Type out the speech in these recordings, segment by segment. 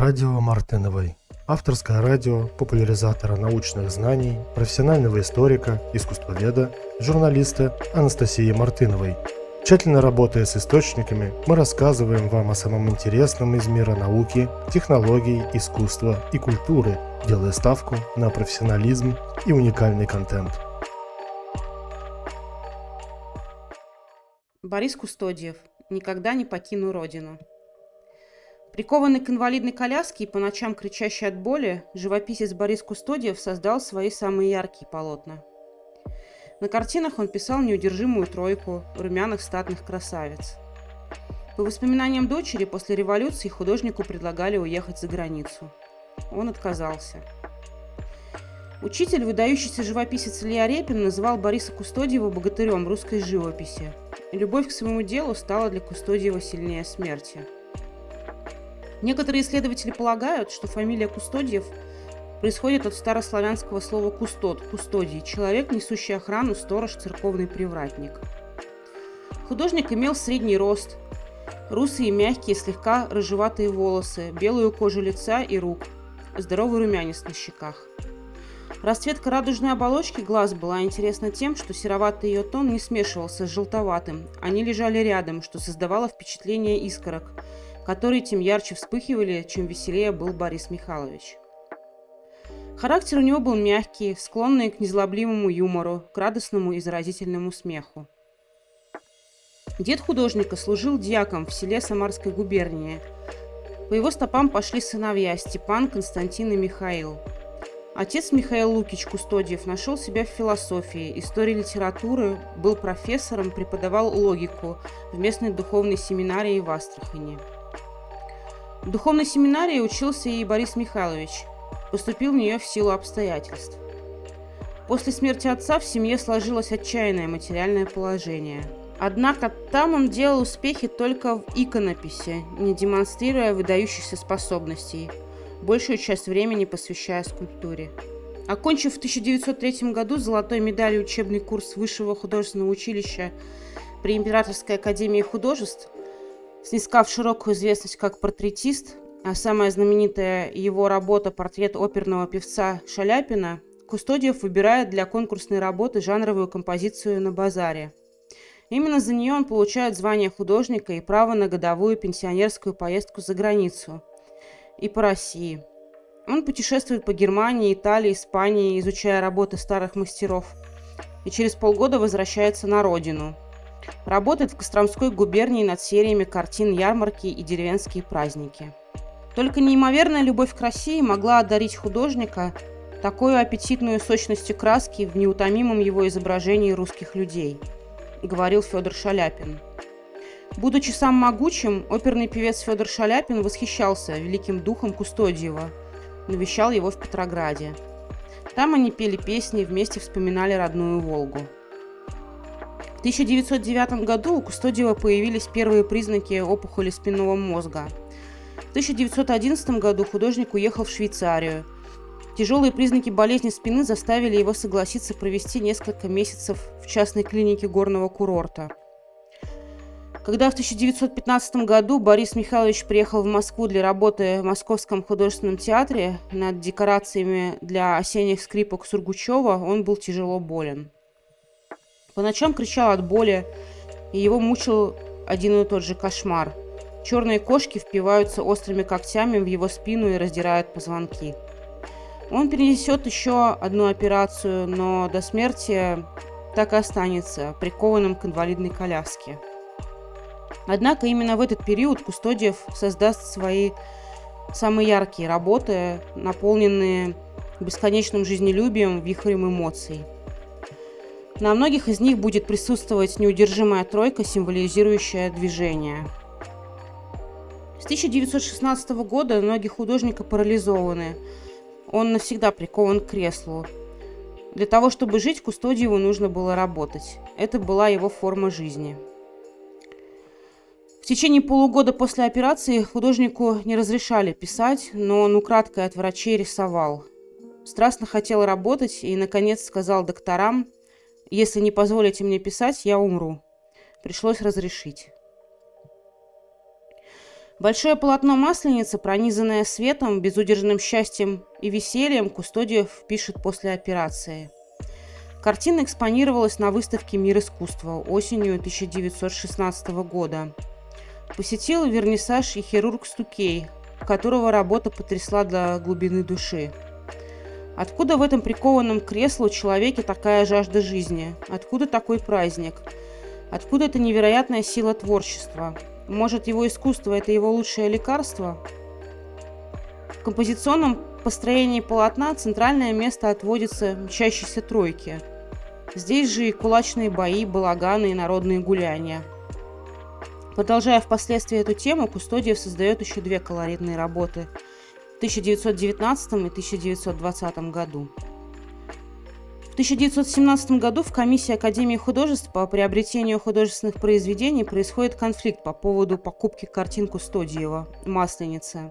Радио Мартыновой. Авторское радио популяризатора научных знаний, профессионального историка, искусствоведа, журналиста Анастасии Мартыновой. Тщательно работая с источниками, мы рассказываем вам о самом интересном из мира науки, технологий, искусства и культуры, делая ставку на профессионализм и уникальный контент. Борис Кустодиев. Никогда не покину родину. Прикованный к инвалидной коляске и по ночам кричащий от боли, живописец Борис Кустодиев создал свои самые яркие полотна. На картинах он писал неудержимую тройку румяных статных красавиц. По воспоминаниям дочери, после революции художнику предлагали уехать за границу. Он отказался. Учитель, выдающийся живописец Илья Репин, называл Бориса Кустодиева богатырем русской живописи. Любовь к своему делу стала для Кустодиева сильнее смерти – Некоторые исследователи полагают, что фамилия Кустодиев происходит от старославянского слова «кустод» – «кустодий» – человек, несущий охрану, сторож, церковный привратник. Художник имел средний рост, русые, мягкие, слегка рыжеватые волосы, белую кожу лица и рук, здоровый румянец на щеках. Расцветка радужной оболочки глаз была интересна тем, что сероватый ее тон не смешивался с желтоватым, они лежали рядом, что создавало впечатление искорок – которые тем ярче вспыхивали, чем веселее был Борис Михайлович. Характер у него был мягкий, склонный к незлобливому юмору, к радостному и заразительному смеху. Дед художника служил дьяком в селе Самарской губернии. По его стопам пошли сыновья Степан, Константин и Михаил. Отец Михаил Лукич Кустодиев нашел себя в философии, истории литературы, был профессором, преподавал логику в местной духовной семинарии в Астрахани. В духовной семинарии учился и Борис Михайлович. Поступил в нее в силу обстоятельств. После смерти отца в семье сложилось отчаянное материальное положение. Однако там он делал успехи только в иконописи, не демонстрируя выдающихся способностей, большую часть времени посвящая скульптуре. Окончив в 1903 году золотой медалью учебный курс Высшего художественного училища при Императорской академии художеств, снискав широкую известность как портретист, а самая знаменитая его работа «Портрет оперного певца Шаляпина» Кустодиев выбирает для конкурсной работы жанровую композицию на базаре. Именно за нее он получает звание художника и право на годовую пенсионерскую поездку за границу и по России. Он путешествует по Германии, Италии, Испании, изучая работы старых мастеров, и через полгода возвращается на родину – Работает в Костромской губернии над сериями картин «Ярмарки» и «Деревенские праздники». Только неимоверная любовь к России могла одарить художника такой аппетитную сочностью краски в неутомимом его изображении русских людей, говорил Федор Шаляпин. Будучи сам могучим, оперный певец Федор Шаляпин восхищался великим духом Кустодиева, навещал его в Петрограде. Там они пели песни, вместе вспоминали родную Волгу. В 1909 году у Кустодиева появились первые признаки опухоли спинного мозга. В 1911 году художник уехал в Швейцарию. Тяжелые признаки болезни спины заставили его согласиться провести несколько месяцев в частной клинике горного курорта. Когда в 1915 году Борис Михайлович приехал в Москву для работы в Московском художественном театре над декорациями для осенних скрипок Сургучева, он был тяжело болен. По ночам кричал от боли, и его мучил один и тот же кошмар. Черные кошки впиваются острыми когтями в его спину и раздирают позвонки. Он перенесет еще одну операцию, но до смерти так и останется прикованным к инвалидной коляске. Однако именно в этот период Кустодиев создаст свои самые яркие работы, наполненные бесконечным жизнелюбием, вихрем эмоций – на многих из них будет присутствовать неудержимая тройка, символизирующая движение. С 1916 года ноги художника парализованы. Он навсегда прикован к креслу. Для того, чтобы жить, Кустодиеву нужно было работать. Это была его форма жизни. В течение полугода после операции художнику не разрешали писать, но он украдкой от врачей рисовал. Страстно хотел работать и, наконец, сказал докторам – если не позволите мне писать, я умру. Пришлось разрешить. Большое полотно Масленицы, пронизанное светом, безудержным счастьем и весельем, Кустодиев пишет после операции. Картина экспонировалась на выставке «Мир искусства» осенью 1916 года. Посетил вернисаж и хирург Стукей, которого работа потрясла до глубины души. Откуда в этом прикованном креслу человеке такая жажда жизни? Откуда такой праздник? Откуда эта невероятная сила творчества? Может, его искусство – это его лучшее лекарство? В композиционном построении полотна центральное место отводится мчащейся тройке. Здесь же и кулачные бои, балаганы и народные гуляния. Продолжая впоследствии эту тему, Кустодиев создает еще две колоритные работы 1919 и 1920 году. В 1917 году в комиссии Академии художеств по приобретению художественных произведений происходит конфликт по поводу покупки картин Кустодиева «Масленица».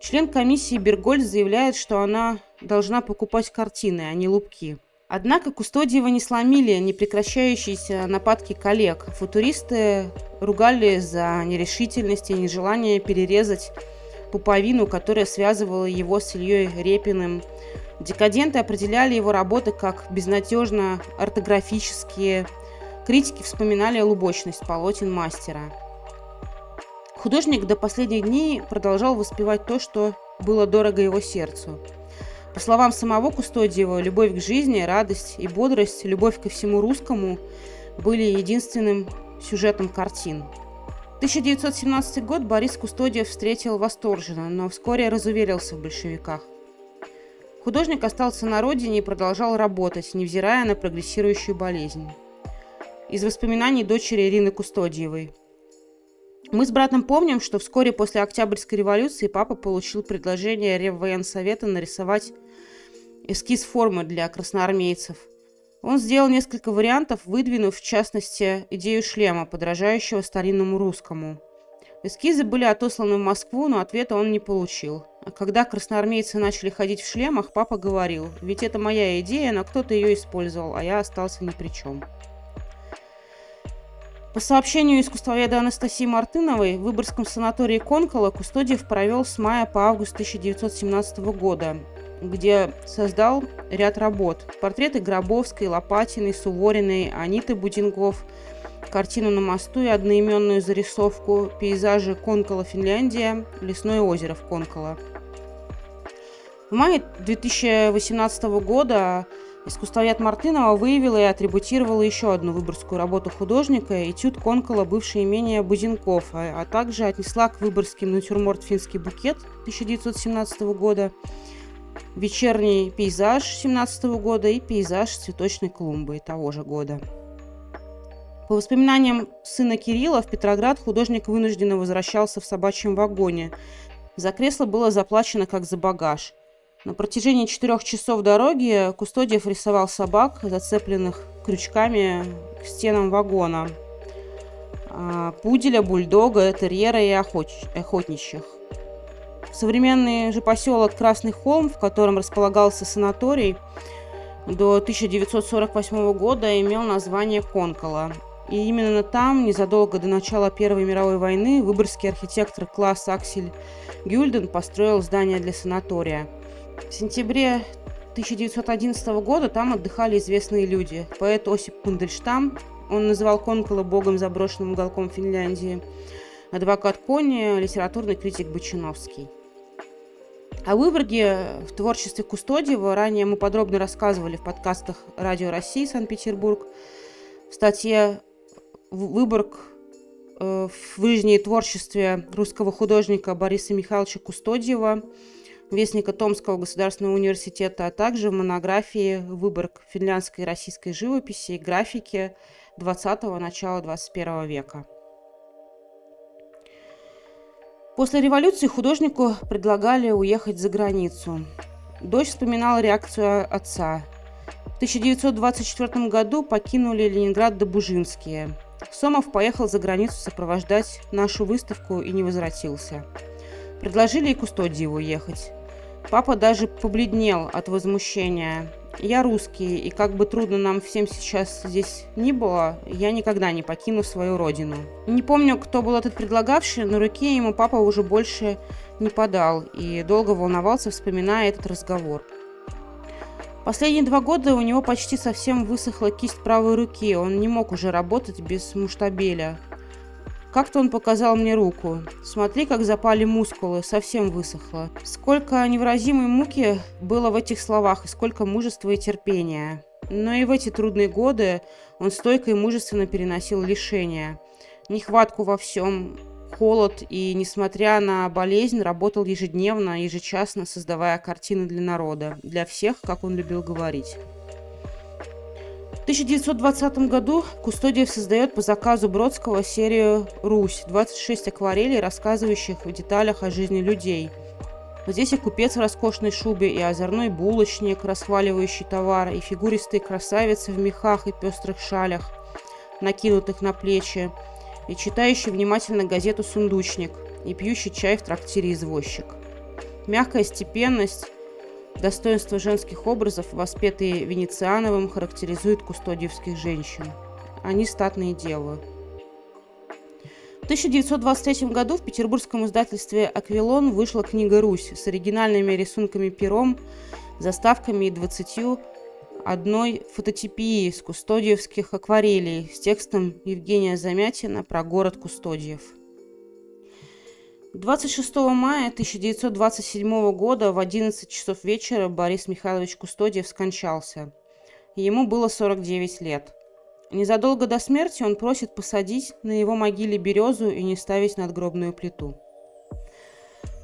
Член комиссии Бергольд заявляет, что она должна покупать картины, а не лупки. Однако Кустодиева не сломили непрекращающиеся нападки коллег. Футуристы ругали за нерешительность и нежелание перерезать пуповину, которая связывала его с Ильей Репиным, Декаденты определяли его работы как безнадежно ортографические. Критики вспоминали лубочность полотен мастера. Художник до последних дней продолжал воспевать то, что было дорого его сердцу. По словам самого Кустодиева, любовь к жизни, радость и бодрость, любовь ко всему русскому были единственным сюжетом картин. 1917 год Борис Кустодиев встретил восторженно, но вскоре разуверился в большевиках. Художник остался на родине и продолжал работать, невзирая на прогрессирующую болезнь. Из воспоминаний дочери Ирины Кустодиевой. Мы с братом помним, что вскоре после Октябрьской революции папа получил предложение Реввоенсовета нарисовать эскиз формы для красноармейцев. Он сделал несколько вариантов, выдвинув, в частности, идею шлема, подражающего старинному русскому. Эскизы были отосланы в Москву, но ответа он не получил. А когда красноармейцы начали ходить в шлемах, папа говорил, ведь это моя идея, но кто-то ее использовал, а я остался ни при чем. По сообщению искусствоведа Анастасии Мартыновой, в Выборгском санатории Конкола Кустодиев провел с мая по август 1917 года, где создал ряд работ. Портреты Гробовской, Лопатиной, Сувориной, Аниты Будингов, картину на мосту и одноименную зарисовку пейзажи Конкола, Финляндия, лесное озеро в Конкола – в мае 2018 года искусствовед Мартынова выявила и атрибутировала еще одну выборскую работу художника «Этюд Конкола. Бывшее имение Бузенков», а, а также отнесла к выборским натюрморт «Финский букет» 1917 года, вечерний пейзаж 17 года и пейзаж цветочной клумбы того же года. По воспоминаниям сына Кирилла, в Петроград художник вынужденно возвращался в собачьем вагоне. За кресло было заплачено как за багаж – на протяжении четырех часов дороги Кустодиев рисовал собак, зацепленных крючками к стенам вагона. А, пуделя, бульдога, терьера и охотничьих. Современный же поселок Красный Холм, в котором располагался санаторий, до 1948 года имел название Конкола. И именно там, незадолго до начала Первой мировой войны, выборгский архитектор класс Аксель Гюльден построил здание для санатория – в сентябре 1911 года там отдыхали известные люди. Поэт Осип Пундельштам, он называл Конкола богом заброшенным уголком Финляндии, адвокат Кони, литературный критик Бочиновский. О Выборге в творчестве Кустодиева ранее мы подробно рассказывали в подкастах Радио России Санкт-Петербург. В статье «Выборг э, в жизни творчестве русского художника Бориса Михайловича Кустодиева» Вестника Томского государственного университета, а также в монографии «Выборг финляндской и российской живописи и графики 20-го, начала 21 века». После революции художнику предлагали уехать за границу. Дочь вспоминала реакцию отца. В 1924 году покинули Ленинград Добужинские. Сомов поехал за границу сопровождать нашу выставку и не возвратился. Предложили и Кустодиеву уехать. Папа даже побледнел от возмущения. Я русский, и как бы трудно нам всем сейчас здесь ни было, я никогда не покину свою родину. Не помню, кто был этот предлагавший, но руки ему папа уже больше не подал и долго волновался, вспоминая этот разговор. Последние два года у него почти совсем высохла кисть правой руки, он не мог уже работать без муштабеля. Как-то он показал мне руку. Смотри, как запали мускулы, совсем высохло. Сколько невыразимой муки было в этих словах, и сколько мужества и терпения. Но и в эти трудные годы он стойко и мужественно переносил лишения. Нехватку во всем, холод и, несмотря на болезнь, работал ежедневно, ежечасно, создавая картины для народа, для всех, как он любил говорить. В 1920 году Кустодиев создает по заказу Бродского серию «Русь» – 26 акварелей, рассказывающих в деталях о жизни людей. Здесь и купец в роскошной шубе, и озорной булочник, расхваливающий товар, и фигуристые красавицы в мехах и пестрых шалях, накинутых на плечи, и читающий внимательно газету «Сундучник», и пьющий чай в трактире «Извозчик». Мягкая степенность, достоинство женских образов, воспетые Венециановым, характеризуют кустодиевских женщин. Они статные девы. В 1923 году в петербургском издательстве «Аквилон» вышла книга «Русь» с оригинальными рисунками пером, заставками и 20 одной фототипии с кустодиевских акварелей с текстом Евгения Замятина про город Кустодиев. 26 мая 1927 года в 11 часов вечера Борис Михайлович Кустодиев скончался. Ему было 49 лет. Незадолго до смерти он просит посадить на его могиле березу и не ставить надгробную плиту.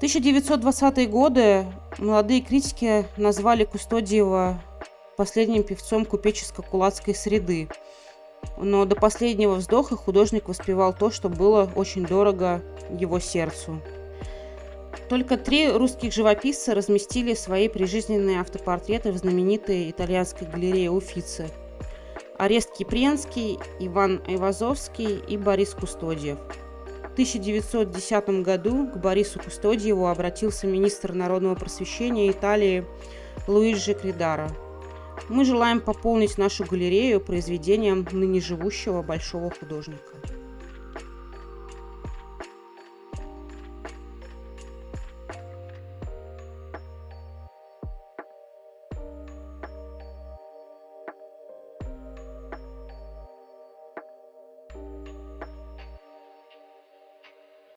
1920-е годы молодые критики назвали Кустодиева последним певцом купеческо-кулацкой среды. Но до последнего вздоха художник воспевал то, что было очень дорого его сердцу. Только три русских живописца разместили свои прижизненные автопортреты в знаменитой итальянской галерее Уфицы. Арест Кипренский, Иван Айвазовский и Борис Кустодиев. В 1910 году к Борису Кустодиеву обратился министр народного просвещения Италии Луиджи Кридара – мы желаем пополнить нашу галерею произведением ныне живущего большого художника.